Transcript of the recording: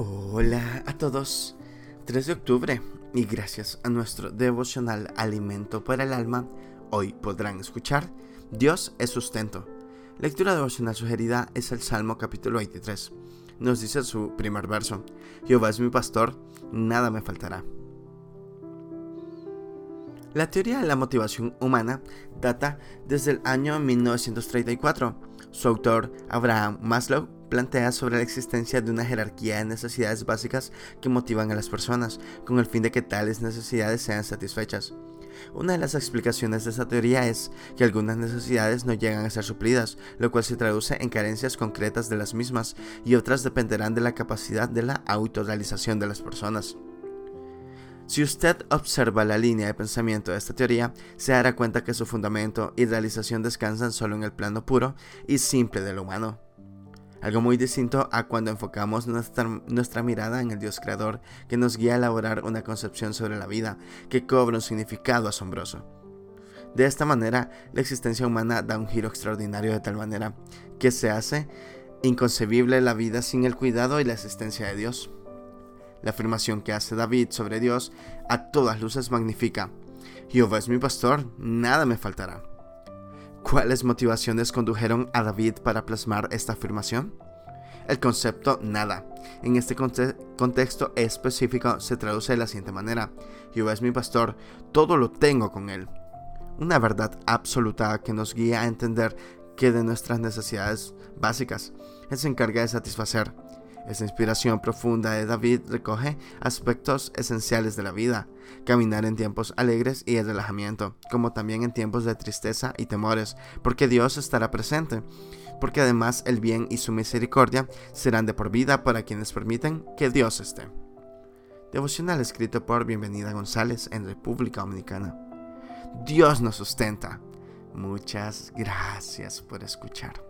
Hola a todos. 3 de octubre y gracias a nuestro devocional Alimento para el Alma, hoy podrán escuchar Dios es sustento. Lectura devocional sugerida es el Salmo capítulo 23. Nos dice su primer verso, Jehová es mi pastor, nada me faltará. La teoría de la motivación humana data desde el año 1934. Su autor, Abraham Maslow, plantea sobre la existencia de una jerarquía de necesidades básicas que motivan a las personas, con el fin de que tales necesidades sean satisfechas. Una de las explicaciones de esta teoría es que algunas necesidades no llegan a ser suplidas, lo cual se traduce en carencias concretas de las mismas, y otras dependerán de la capacidad de la autorrealización de las personas. Si usted observa la línea de pensamiento de esta teoría, se dará cuenta que su fundamento y realización descansan solo en el plano puro y simple de lo humano. Algo muy distinto a cuando enfocamos nuestra, mirada en el Dios creador que nos guía a elaborar una concepción sobre la vida que cobra un significado asombroso. De esta manera, la existencia humana da un giro extraordinario de tal manera que se hace inconcebible la vida sin el cuidado y la asistencia de Dios. La afirmación que hace David sobre Dios a todas luces magnifica. Jehová es mi pastor, nada me faltará. ¿Cuáles motivaciones condujeron a David para plasmar esta afirmación? El concepto nada. En este contexto específico se traduce de la siguiente manera. Jehová es mi pastor, todo lo tengo con él. Una verdad absoluta que nos guía a entender que de nuestras necesidades básicas Él se encarga de satisfacer. Esa inspiración profunda de David recoge aspectos esenciales de la vida, caminar en tiempos alegres y de relajamiento, como también en tiempos de tristeza y temores, porque Dios estará presente, porque además el bien y su misericordia serán de por vida para quienes permiten que Dios esté. Devocional escrito por Bienvenida González en República Dominicana. Dios nos sustenta. Muchas gracias por escuchar.